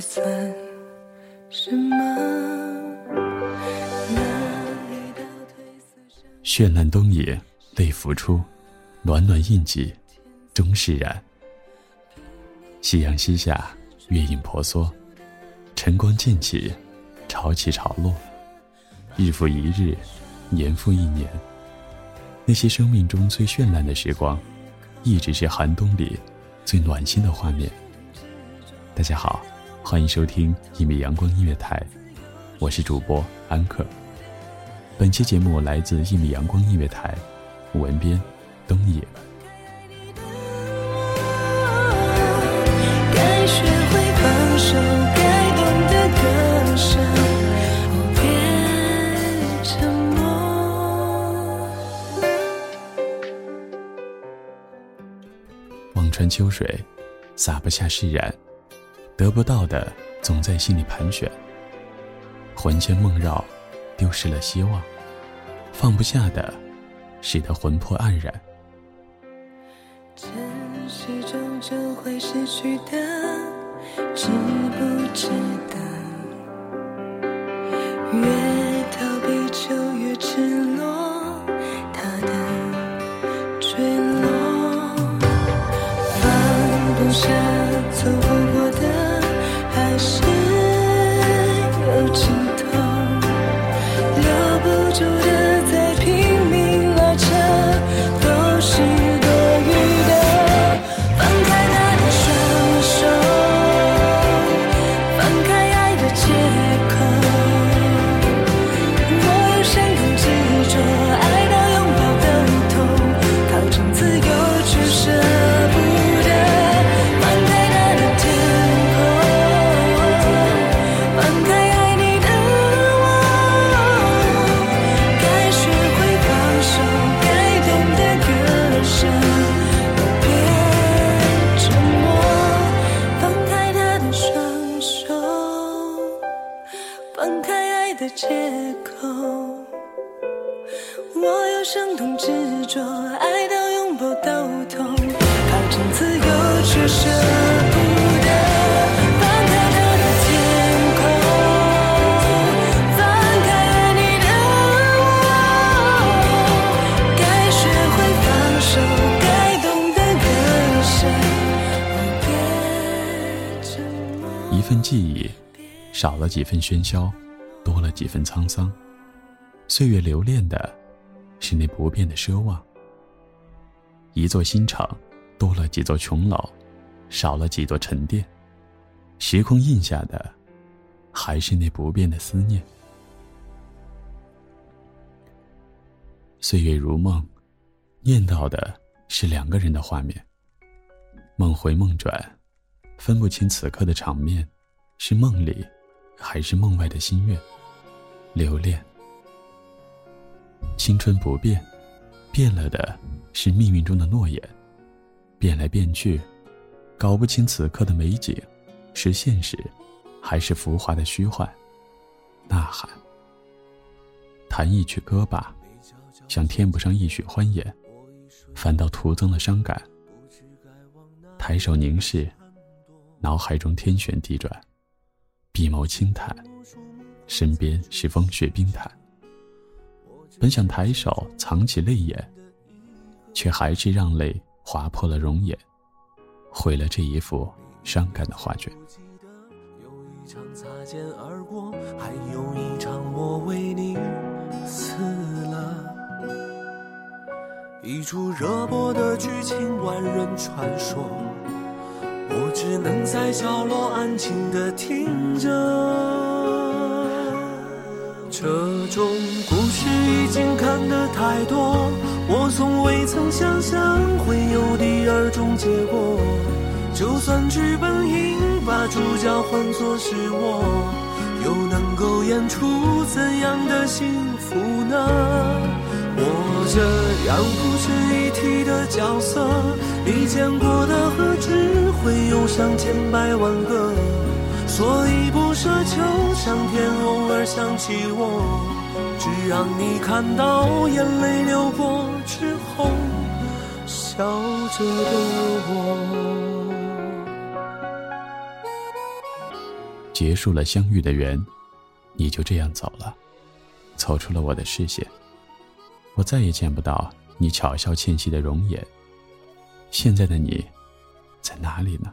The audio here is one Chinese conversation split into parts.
算什么绚烂东野，泪浮出，暖暖印记，终释然。夕阳西下，月影婆娑，晨光渐起，潮起潮落，日复一日，年复一年。那些生命中最绚烂的时光，一直是寒冬里最暖心的画面。大家好，欢迎收听一米阳光音乐台，我是主播安克。本期节目来自一米阳光音乐台，文编东野。望穿秋水，洒不下释然，得不到的总在心里盘旋，魂牵梦绕。丢失了希望，放不下的，使得魂魄黯然。珍惜终究会失去的，份记忆，少了几分喧嚣。多了几分沧桑，岁月留恋的，是那不变的奢望。一座新城，多了几座琼楼，少了几座沉淀。时空印下的，还是那不变的思念。岁月如梦，念到的是两个人的画面。梦回梦转，分不清此刻的场面，是梦里，还是梦外的心愿。留恋，青春不变，变了的是命运中的诺言。变来变去，搞不清此刻的美景，是现实，还是浮华的虚幻？呐喊，弹一曲歌吧，像添不上一曲欢颜，反倒徒增了伤感。抬手凝视，脑海中天旋地转，笔眸轻弹。身边是风雪冰潭，本想抬手藏起泪眼，却还是让泪划破了容颜，毁了这一幅伤感的画卷。有一场擦肩而过，还有一场我为你死了。一出热播的剧情，万人传说，我只能在角落安静的听着。这种故事已经看得太多，我从未曾想象会有第二种结果。就算剧本应把主角换作是我，又能够演出怎样的幸福呢？我这样不值一提的角色，你见过的何止会有上千百万个，所以不奢求上天偶尔想起我，只让你看到眼泪流过之后笑着的我。结束了相遇的缘，你就这样走了，走出了我的视线。我再也见不到你巧笑倩兮的容颜。现在的你，在哪里呢？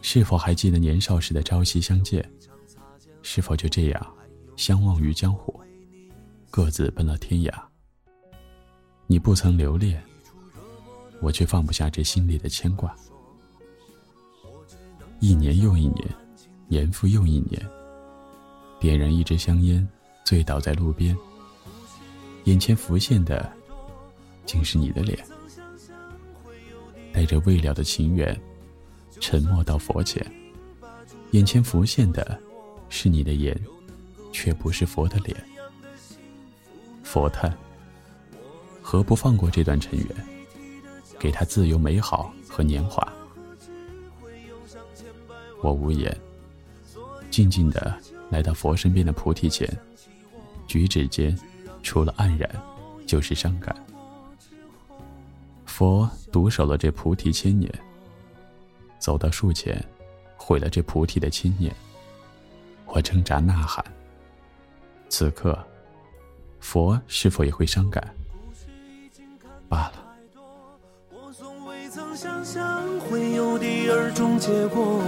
是否还记得年少时的朝夕相见？是否就这样相忘于江湖，各自奔了天涯？你不曾留恋，我却放不下这心里的牵挂。一年又一年，年复又一年，点燃一支香烟，醉倒在路边。眼前浮现的，竟是你的脸，带着未了的情缘，沉默到佛前。眼前浮现的，是你的眼，却不是佛的脸。佛叹：何不放过这段尘缘，给他自由美好和年华？我无言，静静的来到佛身边的菩提前，举止间。除了黯然，就是伤感。佛独守了这菩提千年，走到树前，毁了这菩提的千年。我挣扎呐喊。此刻，佛是否也会伤感？罢了。想象会有第二种结果，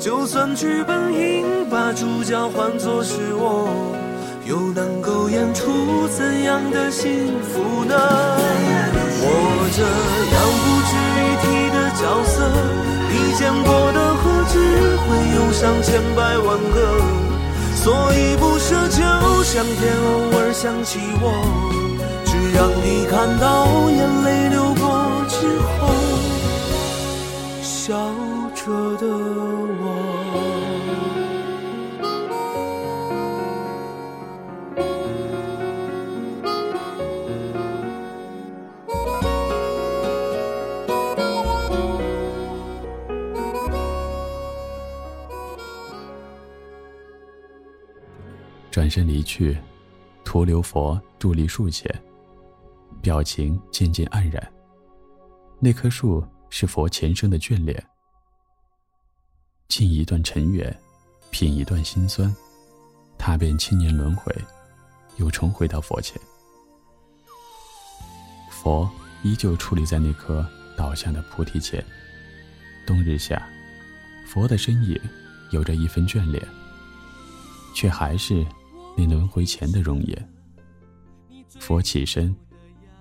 就算剧本应把主角换作是我。又能够演出怎样的幸福呢？我这样不值一提的角色，你见过的何止会有上千百万个？所以不奢求上天偶尔想起我，只让你看到眼泪流过之后，笑着的身离去，徒留佛伫立树前，表情渐渐黯然。那棵树是佛前生的眷恋，尽一段尘缘，品一段心酸，踏遍千年轮回，又重回到佛前。佛依旧矗立在那棵倒下的菩提前。冬日下，佛的身影有着一分眷恋，却还是。那轮回前的容颜。佛起身，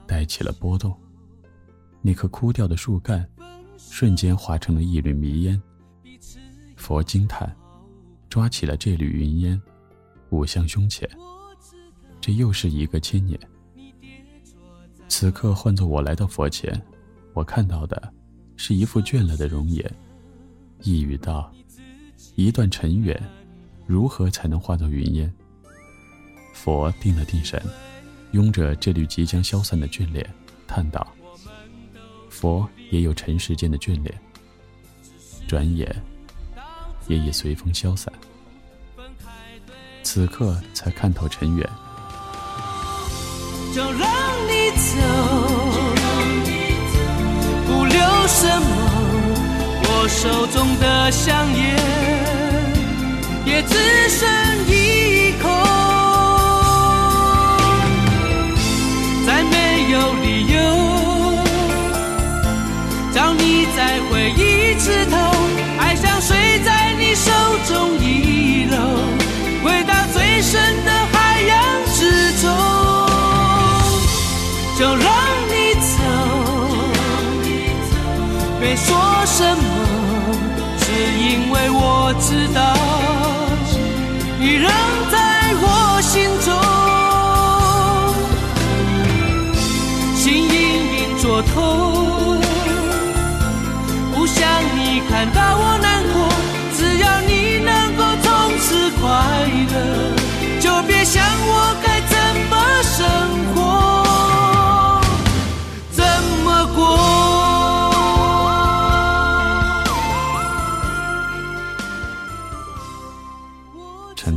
带起了波动。那棵枯掉的树干，瞬间化成了一缕迷烟。佛惊叹，抓起了这缕云烟，舞向胸前。这又是一个千年。此刻换作我来到佛前，我看到的，是一副倦了的容颜。一语道：一段尘缘，如何才能化作云烟？佛定了定神，拥着这缕即将消散的眷恋，叹道：“佛也有尘世间的眷恋，转眼也已随风消散。此刻才看透尘缘，就让你走，不留什么。我手中的香烟，也只剩一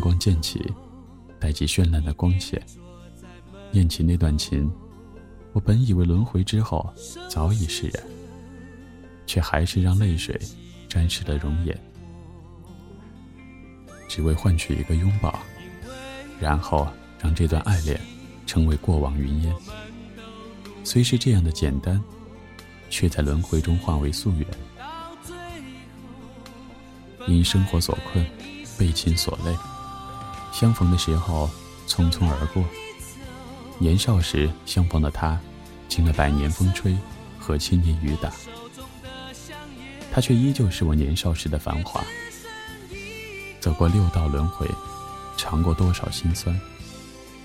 光渐起，带起绚烂的光线。念起那段情，我本以为轮回之后早已释然，却还是让泪水沾湿了容颜，只为换取一个拥抱，然后让这段爱恋成为过往云烟。虽是这样的简单，却在轮回中化为夙愿。因生活所困，被情所累。相逢的时候，匆匆而过。年少时相逢的他，经了百年风吹和千年雨打，他却依旧是我年少时的繁华。走过六道轮回，尝过多少辛酸，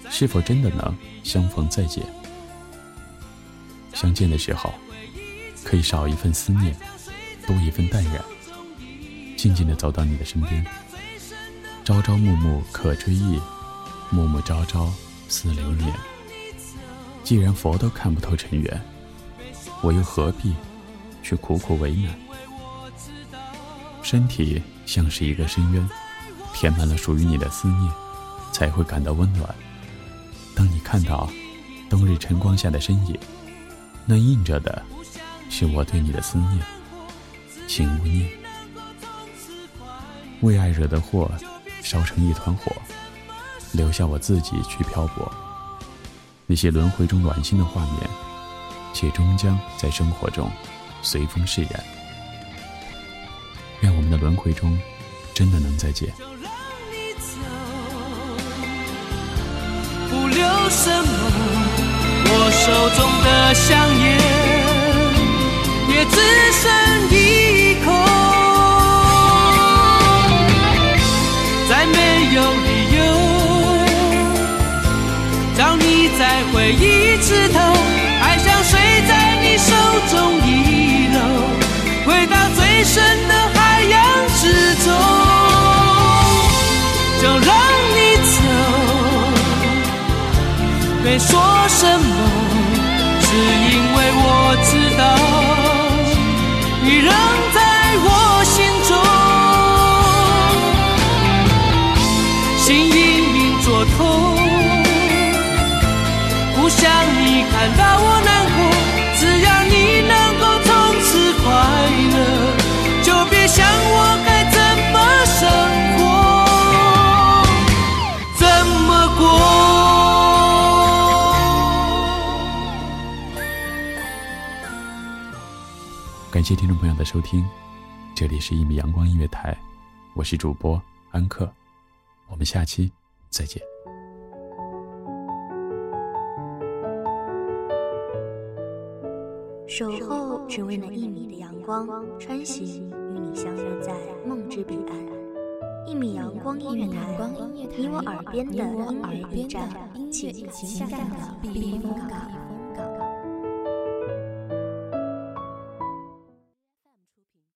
是否真的能相逢再见？相见的时候，可以少一份思念，多一份淡然，静静地走到你的身边。朝朝暮暮可追忆，暮暮朝朝似流年。既然佛都看不透尘缘，我又何必去苦苦为难？身体像是一个深渊，填满了属于你的思念，才会感到温暖。当你看到冬日晨光下的身影，那映着的是我对你的思念，请勿念。为爱惹的祸，烧成一团火，留下我自己去漂泊。那些轮回中暖心的画面，且终将在生活中随风释然。愿我们的轮回中真的能再见。不留什么。我手中的香烟也只剩一口，有理由。让你再回一次头，想你看到我难过，只要你能够从此快乐，就别想我该怎么生活，怎么过。感谢听众朋友的收听，这里是一米阳光音乐台，我是主播安克，我们下期再见。守候只为那一米的阳光，穿行与你相约在梦之彼岸。一米阳光音乐台，你我耳边的音乐驿站，情感的避风港。